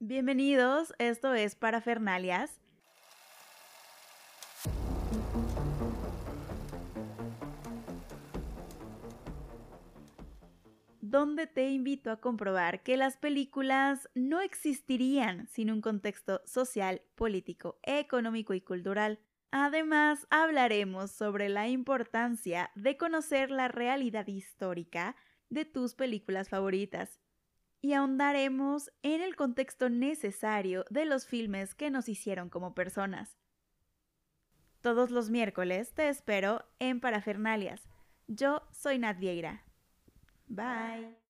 Bienvenidos, esto es Parafernalias. donde te invito a comprobar que las películas no existirían sin un contexto social, político, económico y cultural. Además, hablaremos sobre la importancia de conocer la realidad histórica de tus películas favoritas y ahondaremos en el contexto necesario de los filmes que nos hicieron como personas. Todos los miércoles te espero en Parafernalias. Yo soy Nat Vieira. Bye.